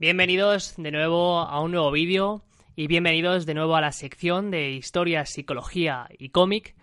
Bienvenidos de nuevo a un nuevo vídeo y bienvenidos de nuevo a la sección de historia, psicología y cómic.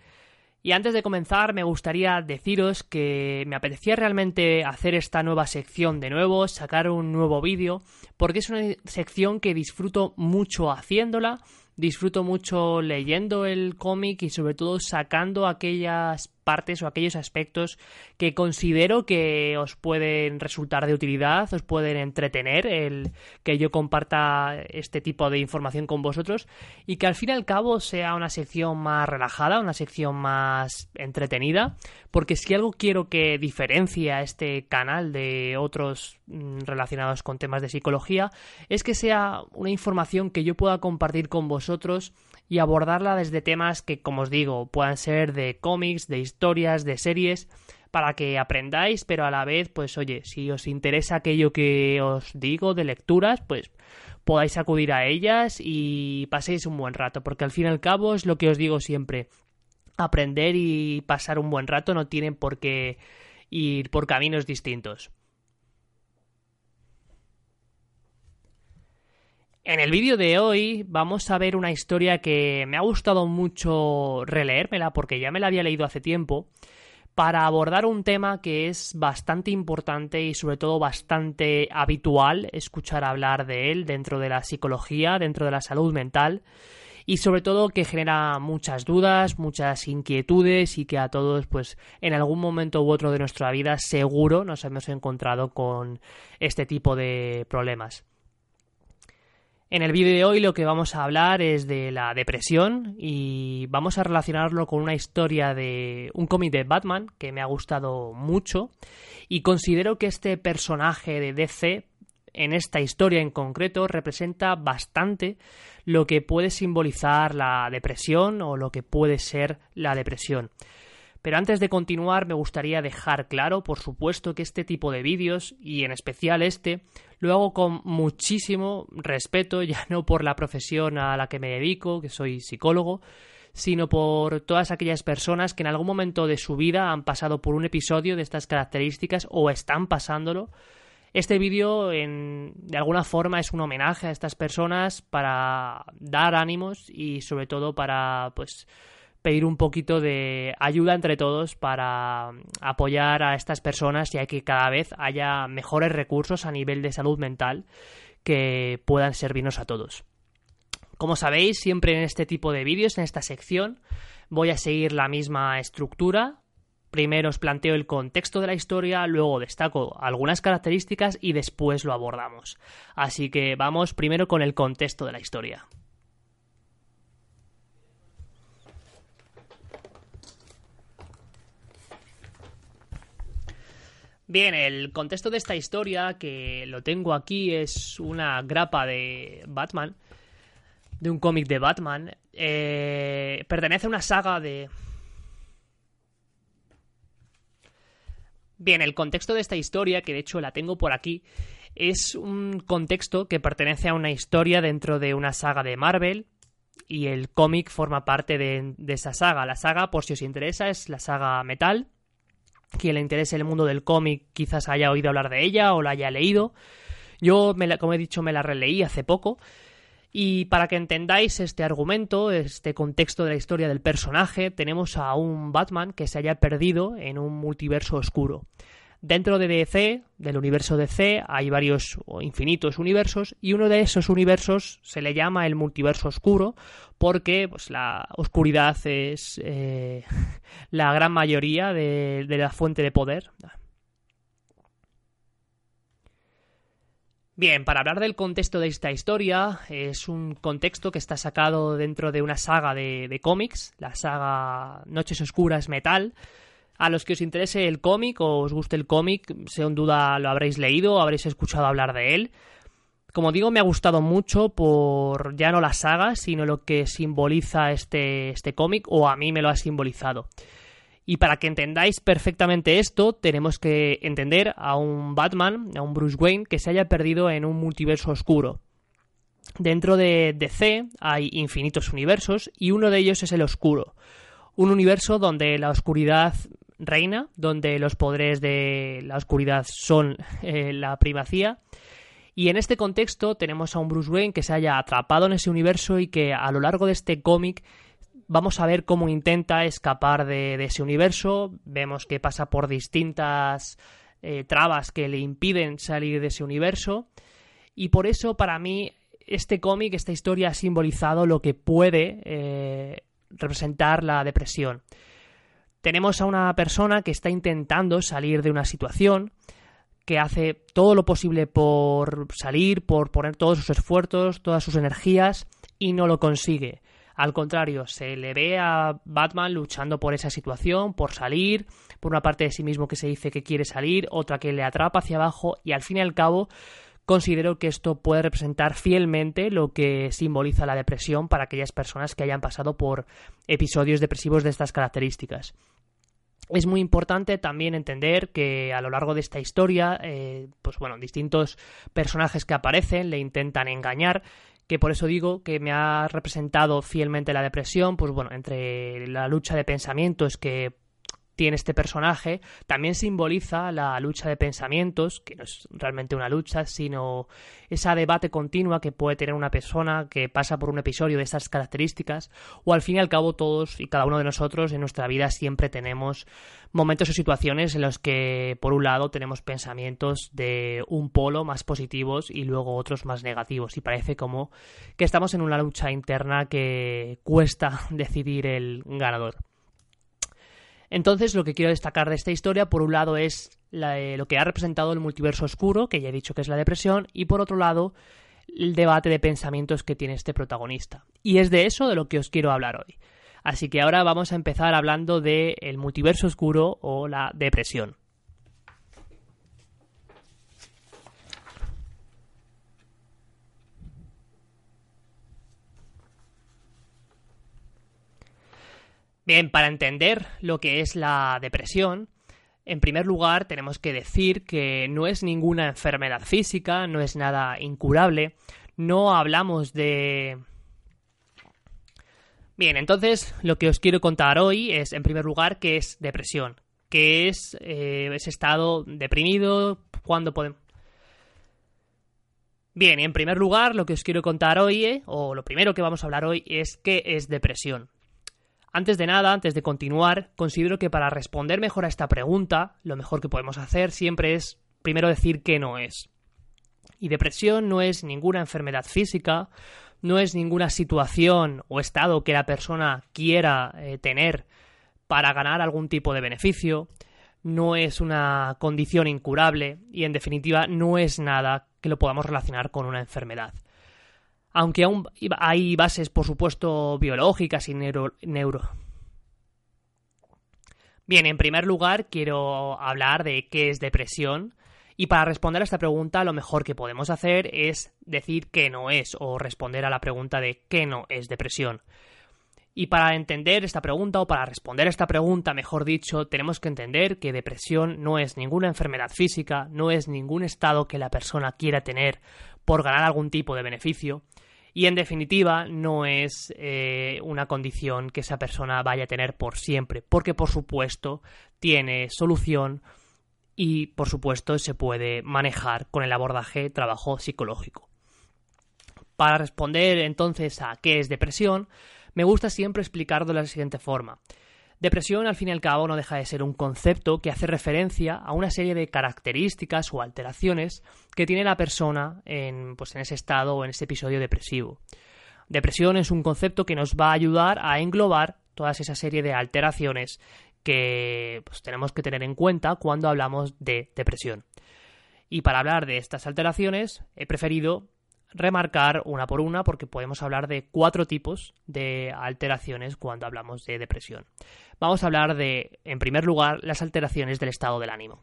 Y antes de comenzar me gustaría deciros que me apetecía realmente hacer esta nueva sección de nuevo, sacar un nuevo vídeo, porque es una sección que disfruto mucho haciéndola, disfruto mucho leyendo el cómic y sobre todo sacando aquellas partes o aquellos aspectos que considero que os pueden resultar de utilidad, os pueden entretener el que yo comparta este tipo de información con vosotros y que al fin y al cabo sea una sección más relajada, una sección más entretenida, porque si algo quiero que diferencie a este canal de otros mm, relacionados con temas de psicología es que sea una información que yo pueda compartir con vosotros y abordarla desde temas que, como os digo, puedan ser de cómics, de historias, de series, para que aprendáis, pero a la vez, pues oye, si os interesa aquello que os digo de lecturas, pues podáis acudir a ellas y paséis un buen rato, porque al fin y al cabo es lo que os digo siempre, aprender y pasar un buen rato no tienen por qué ir por caminos distintos. En el vídeo de hoy vamos a ver una historia que me ha gustado mucho releérmela porque ya me la había leído hace tiempo para abordar un tema que es bastante importante y sobre todo bastante habitual escuchar hablar de él dentro de la psicología, dentro de la salud mental y sobre todo que genera muchas dudas, muchas inquietudes y que a todos pues en algún momento u otro de nuestra vida seguro nos hemos encontrado con este tipo de problemas. En el vídeo de hoy lo que vamos a hablar es de la depresión y vamos a relacionarlo con una historia de un cómic de Batman que me ha gustado mucho y considero que este personaje de DC en esta historia en concreto representa bastante lo que puede simbolizar la depresión o lo que puede ser la depresión. Pero antes de continuar me gustaría dejar claro, por supuesto, que este tipo de vídeos, y en especial este, lo hago con muchísimo respeto, ya no por la profesión a la que me dedico, que soy psicólogo, sino por todas aquellas personas que en algún momento de su vida han pasado por un episodio de estas características o están pasándolo. Este vídeo, de alguna forma, es un homenaje a estas personas para dar ánimos y, sobre todo, para, pues, pedir un poquito de ayuda entre todos para apoyar a estas personas y que cada vez haya mejores recursos a nivel de salud mental que puedan servirnos a todos. Como sabéis, siempre en este tipo de vídeos, en esta sección, voy a seguir la misma estructura. Primero os planteo el contexto de la historia, luego destaco algunas características y después lo abordamos. Así que vamos primero con el contexto de la historia. Bien, el contexto de esta historia, que lo tengo aquí, es una grapa de Batman, de un cómic de Batman. Eh, pertenece a una saga de... Bien, el contexto de esta historia, que de hecho la tengo por aquí, es un contexto que pertenece a una historia dentro de una saga de Marvel y el cómic forma parte de, de esa saga. La saga, por si os interesa, es la saga Metal quien le interese el mundo del cómic quizás haya oído hablar de ella o la haya leído. Yo, como he dicho, me la releí hace poco. Y para que entendáis este argumento, este contexto de la historia del personaje, tenemos a un Batman que se haya perdido en un multiverso oscuro. Dentro de DC, del universo DC, hay varios o infinitos universos y uno de esos universos se le llama el multiverso oscuro porque pues, la oscuridad es eh, la gran mayoría de, la fuente de poder. Bien, para hablar del contexto de esta historia, es un contexto que está sacado dentro de una saga de cómics, la saga Noches Oscuras Metal, A los que os interese el cómic o os guste el cómic, sin duda lo habréis leído habréis escuchado hablar de él. Como digo, me ha gustado mucho por ya no la saga, sino lo que simboliza este, este cómic, o a mí me lo ha simbolizado. Y para que entendáis perfectamente esto, tenemos que entender a un Batman, a un Bruce Wayne, que se haya perdido en un multiverso oscuro. Dentro de DC hay infinitos universos y uno de ellos es el oscuro. Un universo donde la oscuridad reina, donde los poderes de la oscuridad son eh, la primacía. Y en este contexto tenemos a un Bruce Wayne que se haya atrapado en ese universo y que a lo largo de este cómic vamos a ver cómo intenta escapar de, ese universo. Vemos que pasa por distintas eh, trabas que le impiden salir de ese universo. Y por eso para mí este cómic, esta historia ha simbolizado lo que puede eh, representar la depresión. Tenemos a una persona que está intentando salir de una situación, que hace todo lo posible por salir, por poner todos sus esfuerzos, todas sus energías y no lo consigue. Al contrario, se le ve a Batman luchando por esa situación, por salir, por una parte de sí mismo que se dice que quiere salir, otra que le atrapa hacia abajo y al fin y al cabo considero que esto puede representar fielmente lo que simboliza la depresión para aquellas personas que hayan pasado por episodios depresivos de estas características. Es muy importante también entender que a lo largo de esta historia, eh, pues bueno, distintos personajes que aparecen le intentan engañar, que por eso digo que me ha representado fielmente la depresión, pues bueno, entre la lucha de pensamientos que tiene este personaje, también simboliza la lucha de pensamientos, que no es realmente una lucha, sino esa debate continua que puede tener una persona que pasa por un episodio de estas características, o al fin y al cabo todos y cada uno de nosotros en nuestra vida siempre tenemos momentos o situaciones en los que, por un lado, tenemos pensamientos de un polo más positivos y luego otros más negativos, y parece como que estamos en una lucha interna que cuesta decidir el ganador. Entonces, lo que quiero destacar de esta historia, por un lado, es eh, lo que ha representado el multiverso oscuro, que ya he dicho que es la depresión, y por otro lado, el debate de pensamientos que tiene este protagonista. Y es de eso de lo que os quiero hablar hoy. Así que ahora vamos a empezar hablando del el multiverso oscuro o la depresión. Bien, para entender lo que es la depresión, en primer lugar tenemos que decir que no es ninguna enfermedad física, no es nada incurable, no hablamos de... Bien, entonces lo que os quiero contar hoy es, en primer lugar, qué es depresión, qué es eh, ese estado deprimido, cuándo podemos... Bien, en primer lugar, lo que os quiero contar hoy, eh, o lo primero que vamos a hablar hoy, es qué es depresión. Antes de nada, antes de continuar, considero que para responder mejor a esta pregunta, lo mejor que podemos hacer siempre es primero decir que no es. Y depresión no es ninguna enfermedad física, no es ninguna situación o estado que la persona quiera eh, tener para ganar algún tipo de beneficio, no es una condición incurable y en definitiva no es nada que lo podamos relacionar con una enfermedad aunque aún hay bases, por supuesto, biológicas y neuro, Bien, en primer lugar quiero hablar de qué es depresión. Y para responder a esta pregunta lo mejor que podemos hacer es decir qué no es o responder a la pregunta de qué no es depresión. Y para entender esta pregunta o para responder a esta pregunta, mejor dicho, tenemos que entender que depresión no es ninguna enfermedad física, no es ningún estado que la persona quiera tener por ganar algún tipo de beneficio, y en definitiva no es eh, una condición que esa persona vaya a tener por siempre, porque por supuesto tiene solución y por supuesto se puede manejar con el abordaje trabajo psicológico. Para responder entonces a qué es depresión, me gusta siempre explicarlo de la siguiente forma. Depresión, al fin y al cabo, no deja de ser un concepto que hace referencia a una serie de características o alteraciones que tiene la persona en, pues, en ese estado o en ese episodio depresivo. Depresión es un concepto que nos va a ayudar a englobar toda esa serie de alteraciones que pues, tenemos que tener en cuenta cuando hablamos de depresión. Y para hablar de estas alteraciones, he preferido remarcar una por una porque podemos hablar de cuatro tipos de alteraciones cuando hablamos de depresión. Vamos a hablar de, en primer lugar, las alteraciones del estado del ánimo.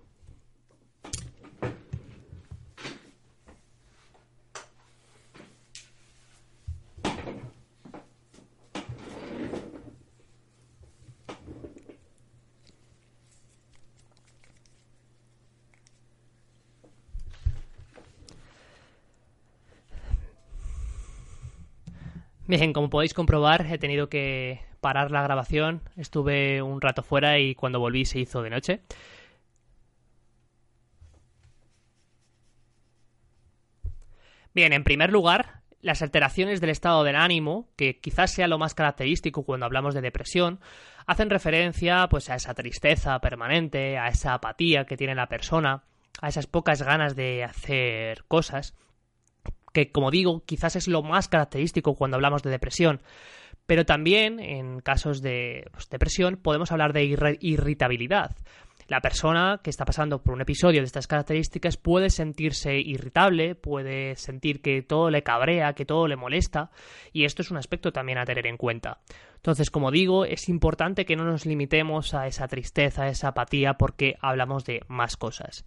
Bien, como podéis comprobar, he tenido que parar la grabación. Estuve un rato fuera y cuando volví se hizo de noche. Bien, en primer lugar, las alteraciones del estado del ánimo, que quizás sea lo más característico cuando hablamos de depresión, hacen referencia pues a esa tristeza permanente, a esa apatía que tiene la persona, a esas pocas ganas de hacer cosas que como digo, quizás es lo más característico cuando hablamos de depresión. Pero también, en casos de pues, depresión, podemos hablar de irritabilidad. La persona que está pasando por un episodio de estas características puede sentirse irritable, puede sentir que todo le cabrea, que todo le molesta, y esto es un aspecto también a tener en cuenta. Entonces, como digo, es importante que no nos limitemos a esa tristeza, a esa apatía, porque hablamos de más cosas.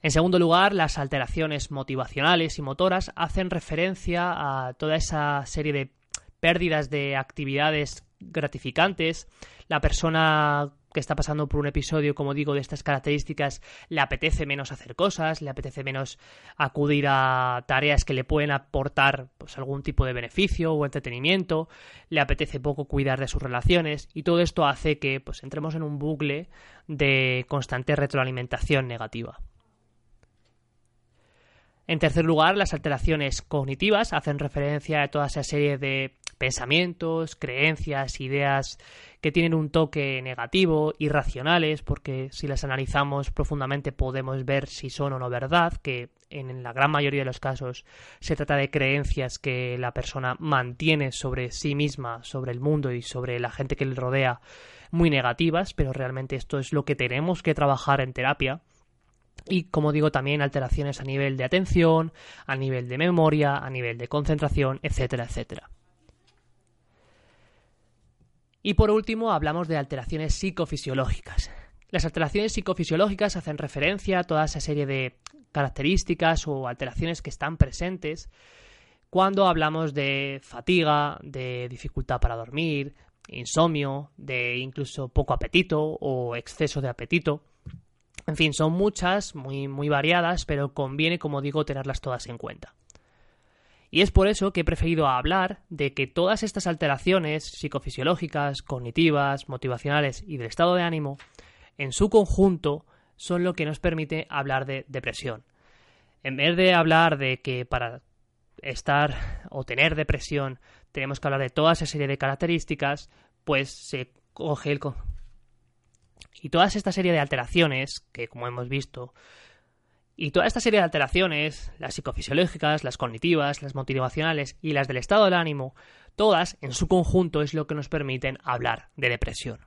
En segundo lugar, las alteraciones motivacionales y motoras hacen referencia a toda esa serie de pérdidas de actividades gratificantes. La persona que está pasando por un episodio, como digo, de estas características, le apetece menos hacer cosas, le apetece menos acudir a tareas que le pueden aportar pues, algún tipo de beneficio o entretenimiento, le apetece poco cuidar de sus relaciones y todo esto hace que pues, entremos en un bucle de constante retroalimentación negativa. En tercer lugar, las alteraciones cognitivas hacen referencia a toda esa serie de pensamientos, creencias, ideas que tienen un toque negativo, irracionales, porque si las analizamos profundamente podemos ver si son o no verdad, que en la gran mayoría de los casos se trata de creencias que la persona mantiene sobre sí misma, sobre el mundo y sobre la gente que le rodea muy negativas, pero realmente esto es lo que tenemos que trabajar en terapia y como digo también alteraciones a nivel de atención, a nivel de memoria, a nivel de concentración, etcétera, etcétera. Y por último hablamos de alteraciones psicofisiológicas. Las alteraciones psicofisiológicas hacen referencia a toda esa serie de características o alteraciones que están presentes cuando hablamos de fatiga, de dificultad para dormir, insomnio, de incluso poco apetito o exceso de apetito. En fin, son muchas, muy, muy variadas, pero conviene, como digo, tenerlas todas en cuenta. Y es por eso que he preferido hablar de que todas estas alteraciones psicofisiológicas, cognitivas, motivacionales y del estado de ánimo, en su conjunto, son lo que nos permite hablar de depresión. En vez de hablar de que para estar o tener depresión tenemos que hablar de toda esa serie de características, pues se coge el, y toda esta serie de alteraciones, que como hemos visto, y toda esta serie de alteraciones, las psicofisiológicas, las cognitivas, las motivacionales y las del estado del ánimo, todas en su conjunto es lo que nos permiten hablar de depresión.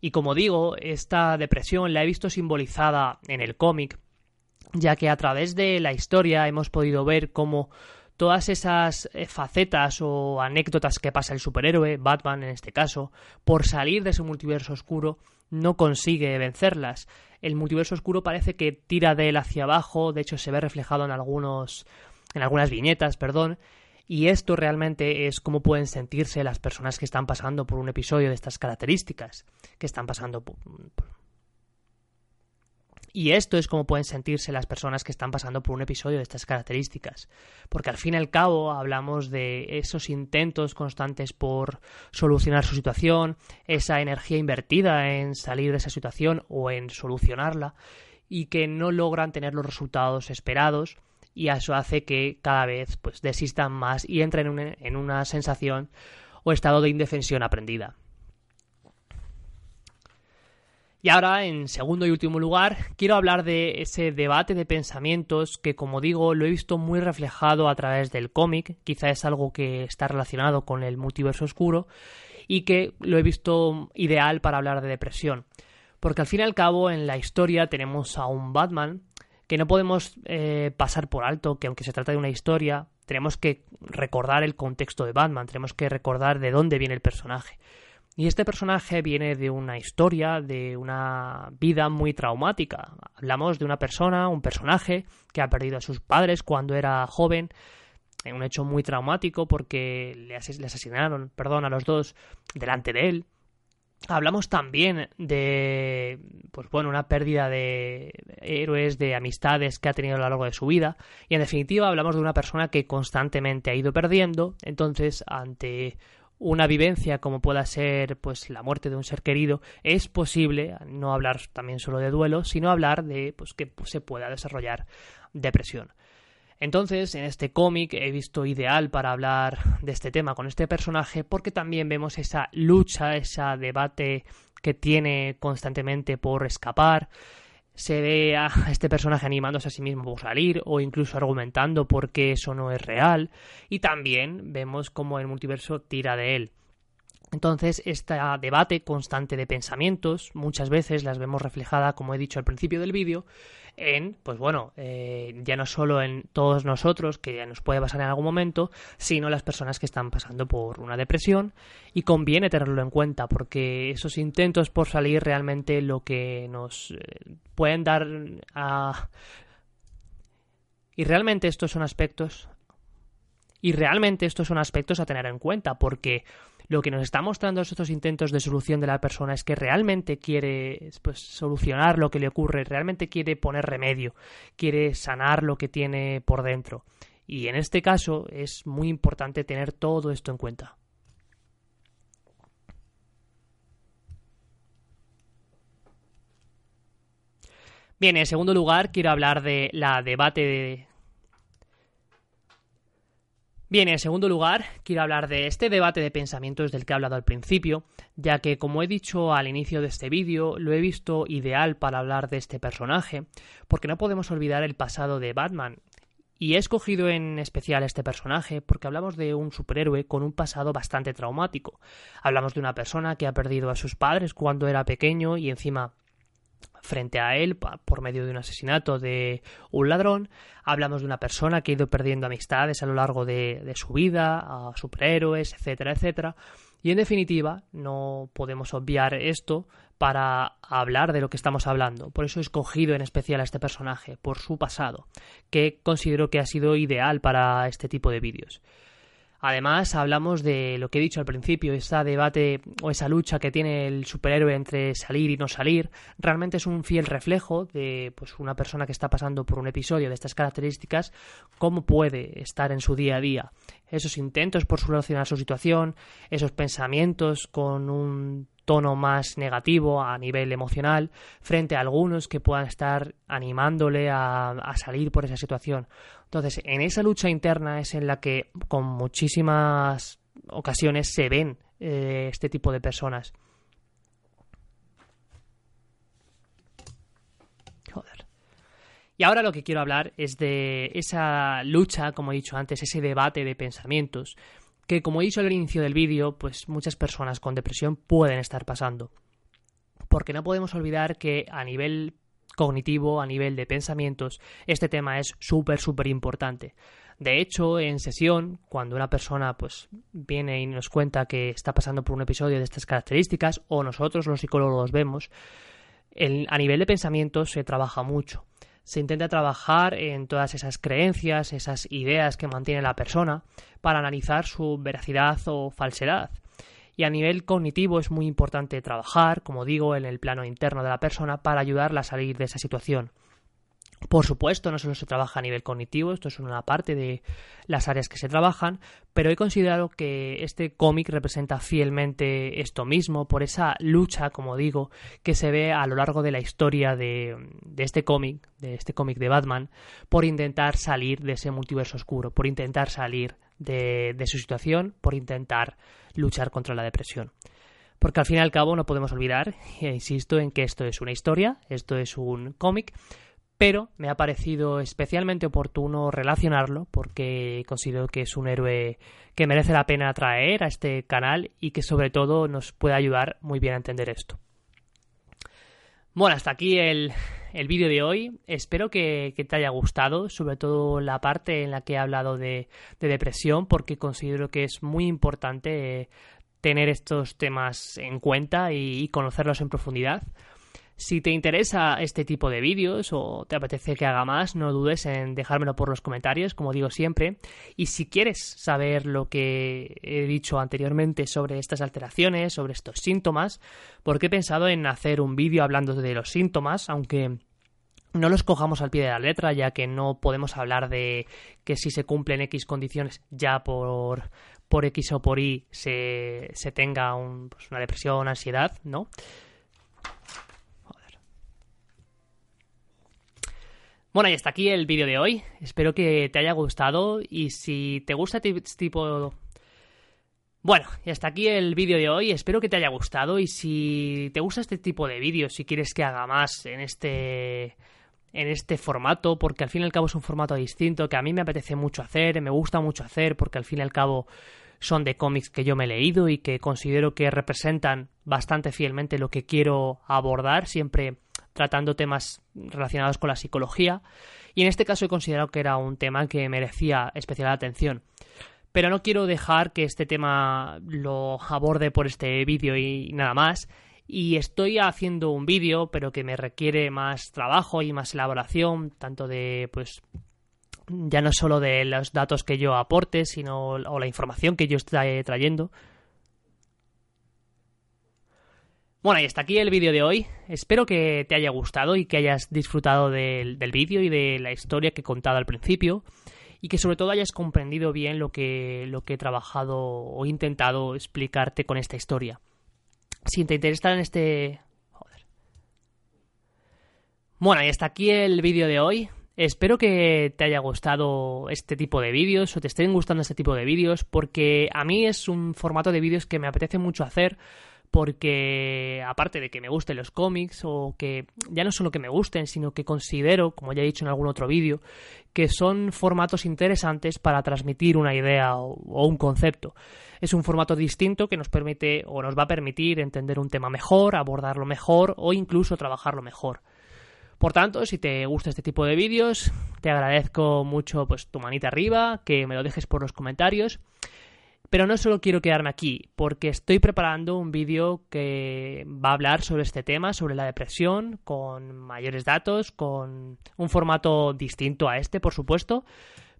Y como digo, esta depresión la he visto simbolizada en el cómic, ya que a través de la historia hemos podido ver cómo todas esas eh, facetas o anécdotas que pasa el superhéroe, Batman en este caso, por salir de ese multiverso oscuro, no consigue vencerlas. El multiverso oscuro parece que tira de él hacia abajo, de hecho se ve reflejado en algunos en algunas viñetas, perdón, y esto realmente es cómo pueden sentirse las personas que están pasando por un episodio de estas características, que están pasando por, y esto es como pueden sentirse las personas que están pasando por un episodio de estas características. Porque al fin y al cabo hablamos de esos intentos constantes por solucionar su situación, esa energía invertida en salir de esa situación o en solucionarla, y que no logran tener los resultados esperados y eso hace que cada vez pues desistan más y entren en una sensación o estado de indefensión aprendida. Y ahora, en segundo y último lugar, quiero hablar de ese debate de pensamientos que, como digo, lo he visto muy reflejado a través del cómic, quizá es algo que está relacionado con el multiverso oscuro, y que lo he visto ideal para hablar de depresión. Porque al fin y al cabo, en la historia tenemos a un Batman que no podemos eh, pasar por alto que aunque se trata de una historia, tenemos que recordar el contexto de Batman, tenemos que recordar de dónde viene el personaje. Y este personaje viene de una historia, de una vida muy traumática. Hablamos de una persona, un personaje que ha perdido a sus padres cuando era joven, en un hecho muy traumático porque le, asesinaron, perdón, a los dos delante de él. Hablamos también de, pues bueno, una pérdida de héroes, de amistades que ha tenido a lo largo de su vida. Y en definitiva hablamos de una persona que constantemente ha ido perdiendo. Entonces, ante una vivencia como pueda ser pues la muerte de un ser querido, es posible no hablar también solo de duelo, sino hablar de pues que se pueda desarrollar depresión. Entonces, en este cómic he visto ideal para hablar de este tema con este personaje porque también vemos esa lucha, ese debate que tiene constantemente por escapar. Se ve a este personaje animándose a sí mismo por salir o incluso argumentando porque eso no es real. Y también vemos cómo el multiverso tira de él. Entonces, este debate constante de pensamientos, muchas veces las vemos reflejada, como he dicho al principio del vídeo, en, pues bueno, eh, ya no solo en todos nosotros, que ya nos puede pasar en algún momento, sino las personas que están pasando por una depresión y conviene tenerlo en cuenta porque esos intentos por salir realmente lo que nos eh, pueden dar a... Y realmente estos son aspectos... Y realmente estos son aspectos a tener en cuenta porque lo que nos está mostrando estos intentos de solución de la persona es que realmente quiere pues, solucionar lo que le ocurre, realmente quiere poner remedio, quiere sanar lo que tiene por dentro. Y en este caso es muy importante tener todo esto en cuenta. Bien, en segundo lugar quiero hablar de la debate de, Bien, en segundo lugar, quiero hablar de este debate de pensamientos del que he hablado al principio, ya que, como he dicho al inicio de este vídeo, lo he visto ideal para hablar de este personaje, porque no podemos olvidar el pasado de Batman. Y he escogido en especial este personaje porque hablamos de un superhéroe con un pasado bastante traumático. Hablamos de una persona que ha perdido a sus padres cuando era pequeño y encima frente a él por medio de un asesinato de un ladrón. Hablamos de una persona que ha ido perdiendo amistades a lo largo de, su vida, a superhéroes, etcétera, etcétera. Y en definitiva, no podemos obviar esto para hablar de lo que estamos hablando. Por eso he escogido en especial a este personaje, por su pasado, que considero que ha sido ideal para este tipo de vídeos. Además, hablamos de lo que he dicho al principio, ese debate o esa lucha que tiene el superhéroe entre salir y no salir, realmente es un fiel reflejo de pues, una persona que está pasando por un episodio de estas características, cómo puede estar en su día a día. Esos intentos por solucionar su situación, esos pensamientos con un tono más negativo a nivel emocional frente a algunos que puedan estar animándole a, salir por esa situación. Entonces, en esa lucha interna es en la que con muchísimas ocasiones se ven eh, este tipo de personas. Joder. Y ahora lo que quiero hablar es de esa lucha, como he dicho antes, ese debate de pensamientos que como he dicho al inicio del vídeo, pues muchas personas con depresión pueden estar pasando. Porque no podemos olvidar que a nivel cognitivo, a nivel de pensamientos, este tema es súper, súper importante. De hecho, en sesión, cuando una persona pues viene y nos cuenta que está pasando por un episodio de estas características, o nosotros los psicólogos vemos, a nivel de pensamientos se trabaja mucho se intenta trabajar en todas esas creencias, esas ideas que mantiene la persona, para analizar su veracidad o falsedad. Y a nivel cognitivo es muy importante trabajar, como digo, en el plano interno de la persona para ayudarla a salir de esa situación. Por supuesto, no solo se trabaja a nivel cognitivo, esto es una parte de las áreas que se trabajan, pero he considerado que este cómic representa fielmente esto mismo, por esa lucha, como digo, que se ve a lo largo de la historia de, este cómic, de este cómic de Batman, por intentar salir de ese multiverso oscuro, por intentar salir de, su situación, por intentar luchar contra la depresión porque al fin y al cabo no podemos olvidar, e insisto en que esto es una historia, esto es un cómic, pero me ha parecido especialmente oportuno relacionarlo porque considero que es un héroe que merece la pena traer a este canal y que sobre todo nos puede ayudar muy bien a entender esto. Bueno, hasta aquí el, vídeo de hoy. Espero que, te haya gustado, sobre todo la parte en la que he hablado de, depresión, porque considero que es muy importante eh, tener estos temas en cuenta y conocerlos en profundidad. Si te interesa este tipo de vídeos o te apetece que haga más, no dudes en dejármelo por los comentarios, como digo siempre. Y si quieres saber lo que he dicho anteriormente sobre estas alteraciones, sobre estos síntomas, porque he pensado en hacer un vídeo hablando de los síntomas, aunque no los cojamos al pie de la letra, ya que no podemos hablar de que si se cumplen X condiciones ya por, por X o por Y se, se tenga pues una depresión, ansiedad, ¿no? Bueno, y hasta aquí el vídeo de hoy. Espero que te haya gustado y si te gusta este tipo... Bueno, y hasta aquí el vídeo de hoy. Espero que te haya gustado y si te gusta este tipo de vídeos, si quieres que haga más en este en este formato, porque al fin y al cabo es un formato distinto que a mí me apetece mucho hacer, me gusta mucho hacer, porque al fin y al cabo son de cómics que yo me he leído y que considero que representan bastante fielmente lo que quiero abordar, siempre tratando temas relacionados con la psicología, y en este caso he considerado que era un tema que merecía especial atención. Pero no quiero dejar que este tema lo aborde por este vídeo y nada más. Y estoy haciendo un vídeo, pero que me requiere más trabajo y más elaboración, tanto de, pues, ya no solo de los datos que yo aporte, sino o la información que yo estoy trayendo, Bueno, y hasta aquí el vídeo de hoy. Espero que te haya gustado y que hayas disfrutado del, vídeo y de la historia que he contado al principio. Y que sobre todo hayas comprendido bien lo que, lo que he trabajado o intentado explicarte con esta historia. Si te interesa en este... Joder. Bueno, y hasta aquí el vídeo de hoy. Espero que te haya gustado este tipo de vídeos o te estén gustando este tipo de vídeos porque a mí es un formato de vídeos que me apetece mucho hacer porque aparte de que me gusten los cómics o que ya no solo que me gusten, sino que considero, como ya he dicho en algún otro vídeo, que son formatos interesantes para transmitir una idea o, un concepto. Es un formato distinto que nos permite o nos va a permitir entender un tema mejor, abordarlo mejor o incluso trabajarlo mejor. Por tanto, si te gusta este tipo de vídeos, te agradezco mucho pues tu manita arriba, que me lo dejes por los comentarios pero no solo quiero quedarme aquí, porque estoy preparando un vídeo que va a hablar sobre este tema, sobre la depresión, con mayores datos, con un formato distinto a este, por supuesto.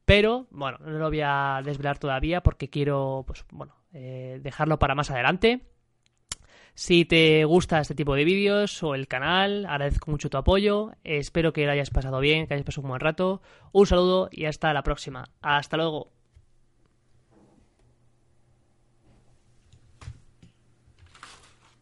Pero, bueno, no lo voy a desvelar todavía porque quiero, pues, bueno, eh, dejarlo para más adelante. Si te gusta este tipo de vídeos o el canal, agradezco mucho tu apoyo. Espero que lo hayas pasado bien, que hayas pasado un buen rato. Un saludo y hasta la próxima. Hasta luego.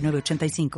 85